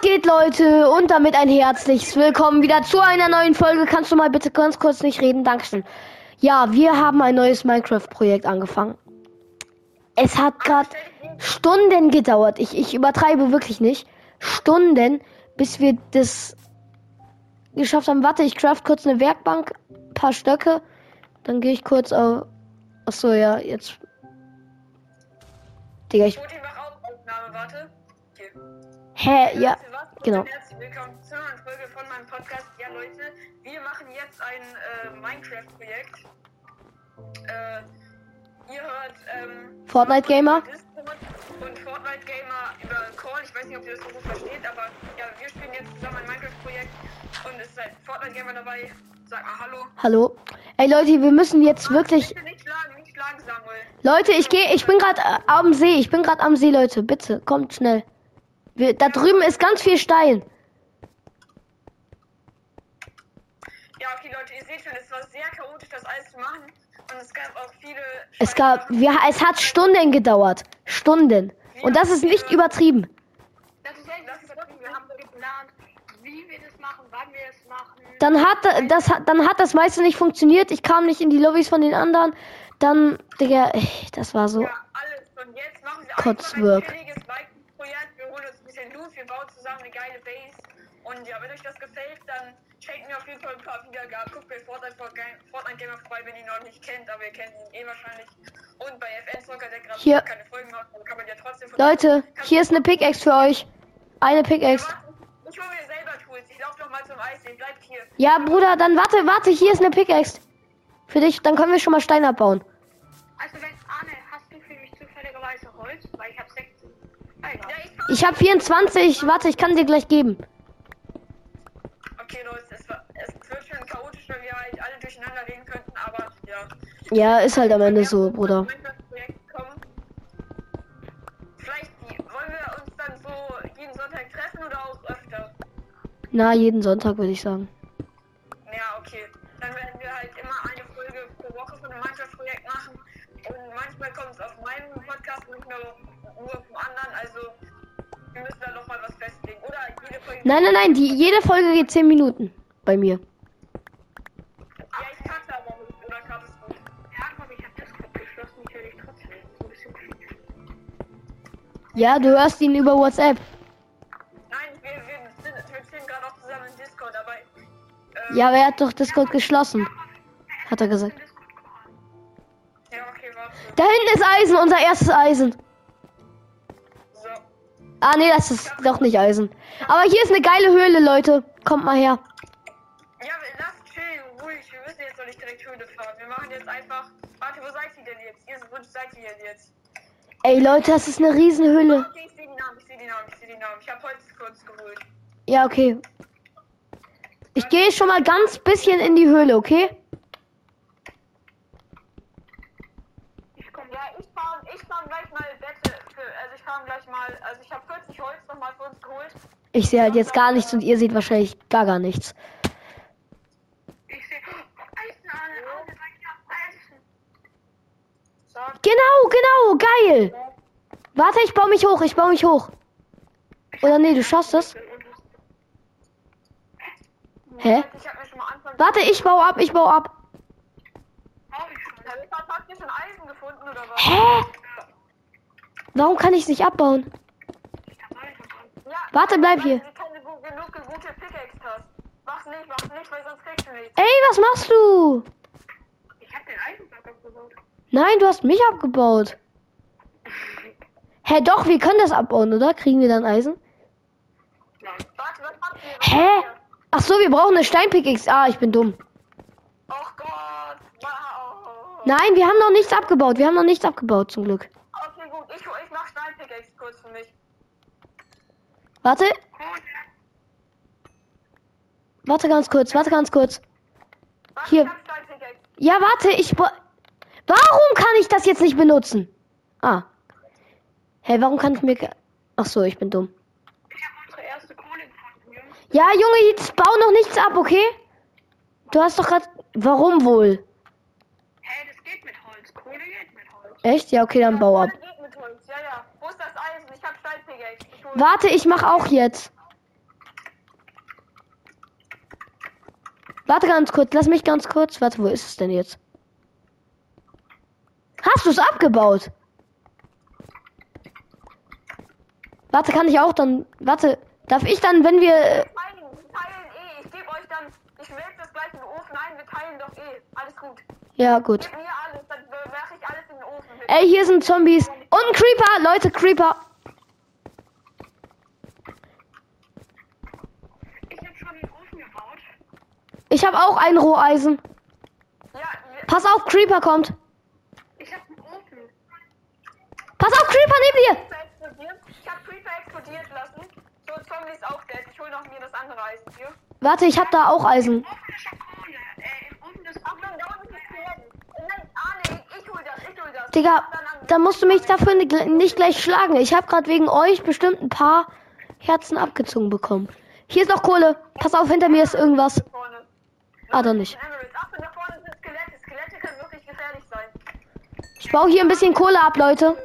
Geht, Leute? Und damit ein herzliches Willkommen wieder zu einer neuen Folge. Kannst du mal bitte ganz kurz nicht reden? Dankeschön. Ja, wir haben ein neues Minecraft-Projekt angefangen. Es hat gerade Stunden gedauert. Ich, ich übertreibe wirklich nicht. Stunden, bis wir das geschafft haben. Warte, ich craft kurz eine Werkbank, paar Stöcke. Dann gehe ich kurz auf. Achso, ja, jetzt. Digga, ich. Warte. Hä, ja, du was? genau. Herzlich willkommen zu einer Folge von meinem Podcast. Ja, Leute, wir machen jetzt ein äh, Minecraft-Projekt. Äh, ihr hört, ähm, Fortnite Gamer. Und Fortnite Gamer über Call. Ich weiß nicht, ob ihr das so gut versteht, aber ja, wir spielen jetzt zusammen ein Minecraft-Projekt und es ist ein Fortnite Gamer dabei. Sag mal Hallo. Hallo. Ey Leute, wir müssen jetzt wirklich. Bitte nicht schlagen, nicht schlagen. Leute, ich gehe, ich bin gerade äh, am See. Ich bin gerade am See, Leute. Bitte, kommt schnell. Wir, da drüben ist ganz viel Stein. Ja, okay, Leute, ihr seht schon, es war sehr chaotisch, das alles zu machen. Und es gab auch viele. Es gab, wir, es hat Stunden gedauert. Stunden. Und das ist nicht übertrieben. Das ist echt das ist wirklich, wir haben geplant, wie wir das machen, wann wir es machen. Dann hat das, dann hat das meiste nicht funktioniert. Ich kam nicht in die Lobbys von den anderen. Dann, Digga, das war so. Ja, alles. Und jetzt machen wir Kotzwirk. einfach ein chilliges Projekt. Wir holen uns ein bisschen Loot, wir bauen zusammen eine geile Base. Und ja, wenn euch das gefällt, dann schenkt mir auf jeden Fall ein paar Wiedergaben. Guckt bei Fortnite, Fortnite Gamer vorbei, wenn ihr ihn noch nicht kennt, aber ihr kennt ihn eh wahrscheinlich. Und bei FN Soccer, der gerade Hier. keine Folgen macht, dann kann man ja trotzdem von Leute, hier ist eine Pickaxe für euch. Eine Pickaxe. Ich hole mir selber Tools. Ich laufe doch mal zum Eis. Ihr bleibt hier. Ja, Bruder, dann warte, warte, hier ist eine Pickaxe. Für dich, dann können wir schon mal Stein abbauen. Also wenn Arne, hast du für mich zufälligerweise Holz? Weil ich habe 16. Ah, egal. Ja, ich habe 24. Warte, ich kann dir gleich geben. Okay, Leute, es, war, es wird schon chaotisch, weil wir halt alle durcheinander reden könnten, aber ja. Ja, ist halt am Ende so, Bruder. Vielleicht wollen wir uns dann so jeden Sonntag treffen oder auch öfter? Na, jeden Sonntag würde ich sagen. Nein, nein, nein, die, jede Folge geht 10 Minuten. Bei mir. Ja, ich aber. Oder kanntest du? Ja, komm, ich habe Discord geschlossen, ich höre dich trotzdem. Das ist ein bisschen creepy. Ja, du hörst ihn über WhatsApp. Nein, wir, wir, sind, wir stehen gerade auch zusammen in Discord, aber. Äh, Ja, aber er hat doch Discord geschlossen. Hat er gesagt. Ja, okay, warte. Da hinten ist Eisen, unser erstes Eisen. Ah, nee, das ist doch nicht Eisen. Aber hier ist eine geile Höhle, Leute. Kommt mal her. Ja, lass chillen, ruhig. Wir müssen jetzt noch nicht direkt Höhle fahren. Wir machen jetzt einfach. Warte, wo seid ihr denn jetzt? Ihr, wo seid ihr denn jetzt? Ey, Leute, das ist eine Riesenhöhle. Okay, ich sehe die Namen, ich sehe die Namen, ich sehe die Namen. Ich habe Holz kurz geholt. Ja, okay. Ich gehe schon mal ganz bisschen in die Höhle, okay? Ich komme Ja, ich fahre ich fahr gleich mal Fahre gleich mal. Also, ich habe 40 Holz nochmal für uns geholt. Ich sehe halt jetzt gar nichts und ihr seht wahrscheinlich gar gar nichts. Ich sehe. Oh, Genau, genau, geil. Warte, ich baue mich hoch, ich baue mich hoch. Oder nee, du schaffst es. Hä? Warte, ich baue ab, ich baue ab. Hä? Warum kann ich es nicht abbauen? Ja, Warte, bleib hier. Ey, was machst du? Ich hab den Eisenblock abgebaut. Nein, du hast mich abgebaut. Hä, doch, wir können das abbauen, oder? Kriegen wir dann Eisen? Nein. Warte, was habt ihr? Was Hä? Ach so, wir brauchen eine Steinpickaxe. Ah, ich bin dumm. Oh Gott. Wow. Nein, wir haben noch nichts abgebaut. Wir haben noch nichts abgebaut, zum Glück. Okay, gut. Ich, ich Steinpickaxe kurz für mich. Warte, warte ganz kurz, warte ganz kurz. Warte, Hier. Ja, warte, ich. Warum kann ich das jetzt nicht benutzen? Ah. Hä, warum kann ich mir. Ach so, ich bin dumm. Ich hab unsere erste Kohle gefunden. Ja, Junge, jetzt bau noch nichts ab, okay? Du hast doch gerade. Warum wohl? Hey, das geht mit Holz. Kohle geht mit Holz. Echt? Ja, okay, dann bau ab. Geht mit Holz. Ja, ja. Warte, ich mach auch jetzt. Warte ganz kurz, lass mich ganz kurz. Warte, wo ist es denn jetzt? Hast du es abgebaut? Warte, kann ich auch dann. Warte, darf ich dann, wenn wir. Teilen, äh, teilen eh. Ich gebe euch dann. Ich werfe das gleich in den Ofen. Nein, wir teilen doch eh. Alles gut. Ja, gut. Alles, Ey, hier sind Zombies. Und Creeper, Leute, Creeper. Ich habe auch ein Roheisen. Ja, Pass auf, Creeper kommt. Ich habe einen Ofen. Pass auf, Creeper neben dir. Ich habe Creeper explodiert lassen. So, Zombie ist auch dead. Ich hole noch mir das andere Eisen hier. Warte, ich habe da auch Eisen. Hol hol. Digga, Dann an- da musst du mich dafür ni- nicht gleich schlagen. Ich habe gerade wegen euch bestimmt ein paar Herzen abgezogen bekommen. Hier ist noch Kohle. Pass auf, hinter mir ist irgendwas. Ah, doch nicht. Emeralds. Achtung, da vorne sind Skelette. Skelette können wirklich gefährlich sein. Ich baue hier ein bisschen Kohle ab, Leute.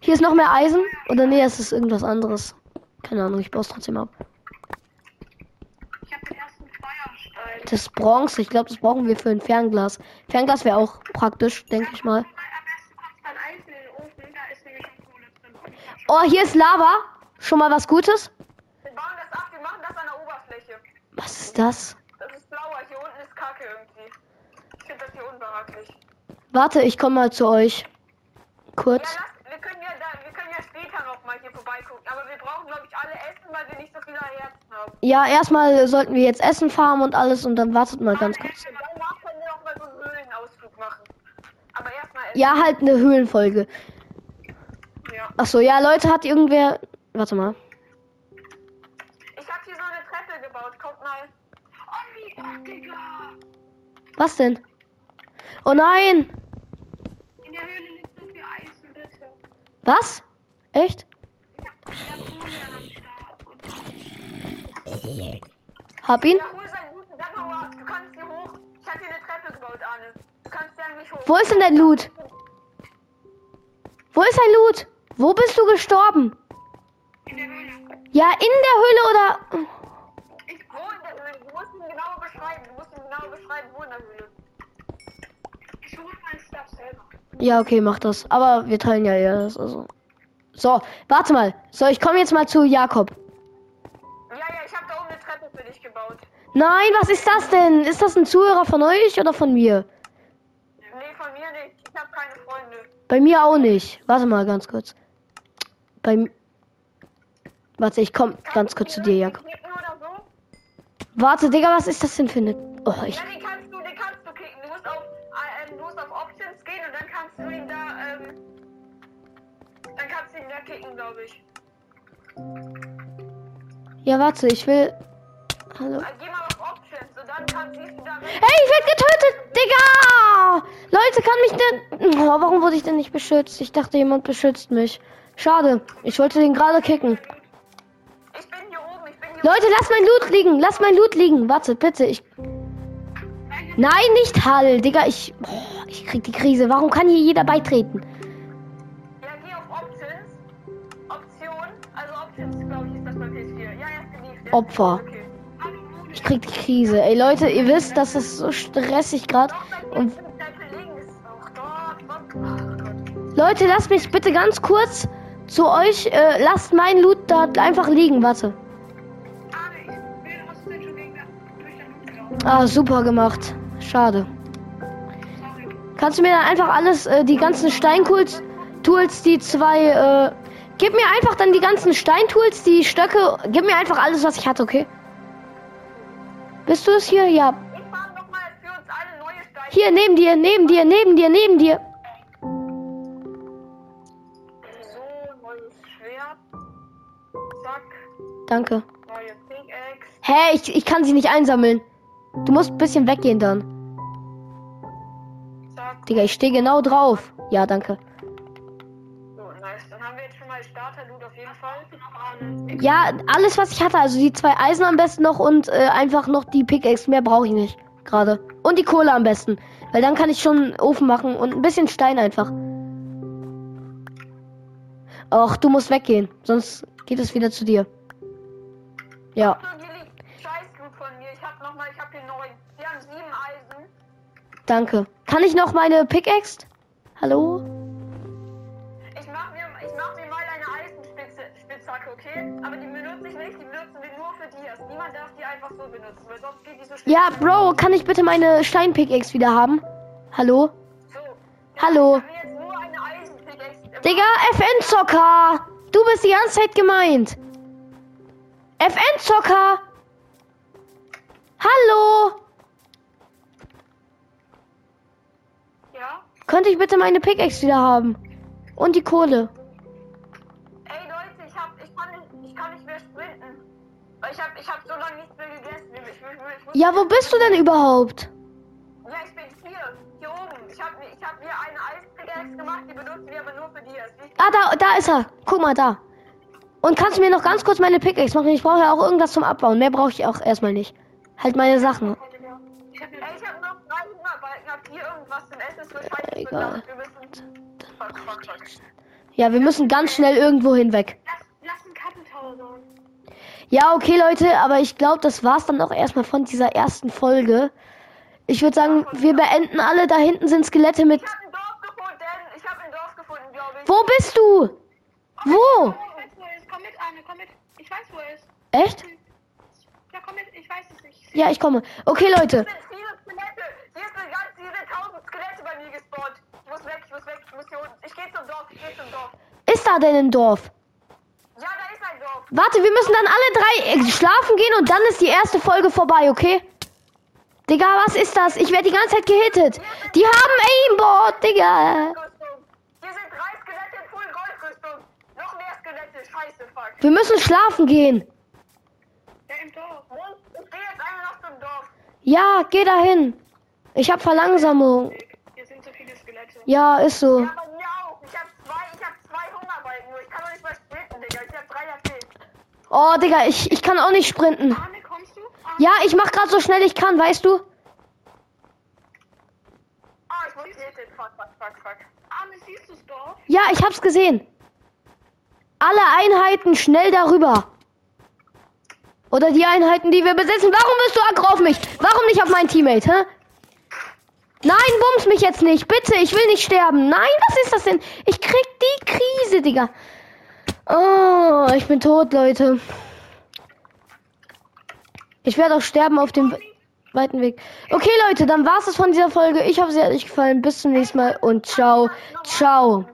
Hier ist noch mehr Eisen. Oder nee, es ist irgendwas anderes. Keine Ahnung, ich baue es trotzdem ab. Das Bronze. Ich glaube, das brauchen wir für ein Fernglas. Fernglas wäre auch praktisch, denke ich mal. Oh, hier ist Lava. Schon mal was Gutes? Wir bauen das ab. Wir machen das an der Oberfläche. Was ist das? Das ist blauer. Hier unten ist Kacke irgendwie. Ich finde das hier unbehaglich. Warte, ich komme mal zu euch. Ja, Kurz. lass, wir können ja da, wir können ja später noch mal hier vorbeigucken. Aber wir brauchen, glaube ich, alle Essen, weil wir nicht so viele Herzen haben. Ja, erstmal sollten wir jetzt Essen farmen und alles und dann wartet mal ganz kurz. Und danach können wir noch mal so einen Höhlenausflug machen. Aber erstmal Essen. Ja, halt eine Höhlenfolge. Ja. Ach so, ja, Leute, hat irgendwer. Warte mal. Ich habe hier so eine Treppe gebaut. Kommt mal. Oh, wie, Digga. Was denn? Oh nein! In der Höhle liegt so viel Eisen, bitte. Was? Echt? Hab ihn? Wo ist denn dein Loot? Wo ist dein Loot? Wo bist du gestorben? in der Höhle. Ja, in der Höhle oder. Ich, wo in der Höhle? Du musst ihn genau beschreiben. Du musst ihn genau beschreiben, wo in der Höhle. Ich hole meinen Stuff selber. Ja, okay, mach das. Aber wir teilen ja erst. Also. So, warte mal. So, ich komme jetzt mal zu Jakob. Ja, ja, ich habe da oben eine Treppe für dich gebaut. Nein, was ist das denn? Ist das ein Zuhörer von euch oder von mir? Nee, von mir nicht. Ich habe keine Freunde. Bei mir auch nicht. Warte mal ganz kurz. Bei m- Warte, ich komm ganz kurz zu dir, Jakob. So? Warte, Digga, was ist das denn für eine. Oh, ich. Ja, kannst du ihn da, ähm, dann kannst du ihn da klicken, glaube ich. Ja, warte, ich will. Hallo. Geh mal auf Options und dann kannst, du da rechts. Hey, ich werd getötet, Digga! Leute, kann mich denn. Oh, warum wurde ich denn nicht beschützt? Ich dachte, jemand beschützt mich. Schade. Ich wollte den gerade kicken. Ich bin hier oben, ich bin hier Leute, lass mein Loot liegen. Lass mein Loot liegen. Warte, bitte. Ich. Nein, nicht Hall, Digga. Ich. Boah, ich krieg die Krise. Warum kann hier jeder beitreten? Ja, geh auf Options. Option. Also Options, glaube ich, ist das bei PS4. Ja, ja. Ja. Opfer. Okay. Ich krieg die Krise. Ey, Leute, ihr wisst, das ist so stressig gerade. Und PS5 links. Ach Gott, was? Ach Gott. Leute, lasst mich bitte ganz kurz zu euch. Äh, lasst mein Loot da einfach liegen. Warte. Gelaufen. Ah, super gemacht. Schade. Kannst du mir dann einfach alles, äh, die ganzen Steintools, Tools, die zwei, äh, gib mir einfach dann die ganzen Steintools, die Stöcke, gib mir einfach alles, was ich hatte, okay? Bist du es hier? Ja. Hier, neben dir, neben dir, neben dir, neben dir. So, neues Schwert. Zack, Danke. Hä, ich, ich kann sie nicht einsammeln. Du musst ein bisschen weggehen dann. Digga, ich stehe genau drauf. Ja, danke. So, nice. Dann haben wir jetzt schon mal Starter-Loot auf jeden Fall. Ja, alles, was ich hatte, also die zwei Eisen am besten noch und äh, einfach noch die Pickaxe. Mehr brauche ich nicht. Gerade. Und die Kohle am besten. Weil dann kann ich schon einen Ofen machen und ein bisschen Stein einfach. Och, du musst weggehen. Sonst geht es wieder zu dir. Ja. So, hier liegt Scheiß-Loot von mir. Ich hab nochmal, ich Danke. Kann ich noch meine Pickaxe? Hallo? Ich mach mir, ich mach mir mal eine Eisenspitzhacke, okay? Aber die benutze ich nicht, die benutzen wir nur für Dias. Niemand darf die einfach so benutzen, weil sonst geht die so schnell. Ja, Bro, kann ich bitte meine Stein-Pickaxe wieder haben? Hallo? So. Hallo? Ich hab mir jetzt nur eine Eisenpickaxe. Digga, FN-Zocker! Du bist die ganze Zeit gemeint. FN-Zocker! Hallo? Könnte ich bitte meine Pickaxe wieder haben? Und die Kohle. Ey Leute, ich hab, ich kann nicht, ich kann nicht mehr sprinten. Ich hab, ich hab so lange nichts mehr gegessen. Ich, ich, ich, Ja, wo bist du denn überhaupt? Ja, ich bin hier, hier oben. Ich hab, mir- ich hab mir eine Eisenpickaxe gemacht, die benutzen wir aber nur für. Die- Ah, da, da ist er. Guck mal, da. Und kannst du mir noch ganz kurz meine Pickaxe machen? Ich brauche ja auch irgendwas zum Abbauen. Mehr brauche ich auch erstmal nicht. Halt meine Sachen. Ey, jetzt ich hab noch drei Hungerbalken. Zum Essen? Egal. verdammt. Wir müssen... Fuck, fuck, fuck. Ja, wir müssen ganz schnell irgendwo hinweg. lass, lass einen Kartentower bauen. Ja, okay, Leute, aber ich glaube, das war's dann auch erstmal von dieser ersten Folge. Ich würde sagen, wir beenden alle. Da hinten sind Skelette mit. Ich hab ein Dorf gefunden. Ich hab ein Dorf gefunden, glaube ich. Wo bist du? Wo? Ich weiß, wo ist. Komm mit, Arne, komm mit. Ich weiß, wo er ist. Echt? Ja, komm mit, ich weiß es nicht. Ja, ich komme. Okay, Leute. Hier sind viele Skelette. Hier sind ganz, hier sind tausend Mir gespawnt. Ich muss weg, ich muss weg, ich muss hier unten. Ich geh zum Dorf, ich geh zum Dorf. Ist da denn ein Dorf? Ja, da ist ein Dorf. Warte, wir müssen dann alle drei äh, schlafen gehen und dann ist die erste Folge vorbei, okay? Digga, was ist das? Ich werde die ganze Zeit gehittet. Die haben Aimbot, Digga. Hier sind drei Skelette in Full Goldrüstung. Noch mehr Skelette. Scheiße, fuck. Wir müssen schlafen gehen. Ja, im Dorf. Ich geh jetzt einmal noch zum Dorf. Ja, geh dahin. Ich hab Verlangsamung. Skelette. Ja, ist so. Ja, mir auch. Ich hab zwei, ich hab zwei Hungerbalken nur. Ich kann doch nicht mal sprinten, Digga. Ich hab drei HP. Oh, Digga, ich, ich kann auch nicht sprinten. Arne, kommst du? Arne? Ja, ich mach grad so schnell ich kann, weißt du? Ah, ich wurde gehittet. Fuck, fuck, fuck, fuck. Arne, siehst du das Dorf? Ja, ich hab's gesehen. Alle Einheiten schnell darüber. Oder die Einheiten, die wir besitzen. Warum bist du aggro auf mich? Warum nicht auf meinen Teammate, hä? Nein, bums mich jetzt nicht. Bitte, ich will nicht sterben. Nein, was ist das denn? Ich krieg die Krise, Digga. Oh, ich bin tot, Leute. Ich werde auch sterben auf dem we- weiten Weg. Okay, Leute, dann war's es von dieser Folge. Ich hoffe, sie hat euch gefallen. Bis zum nächsten Mal und ciao. Ciao.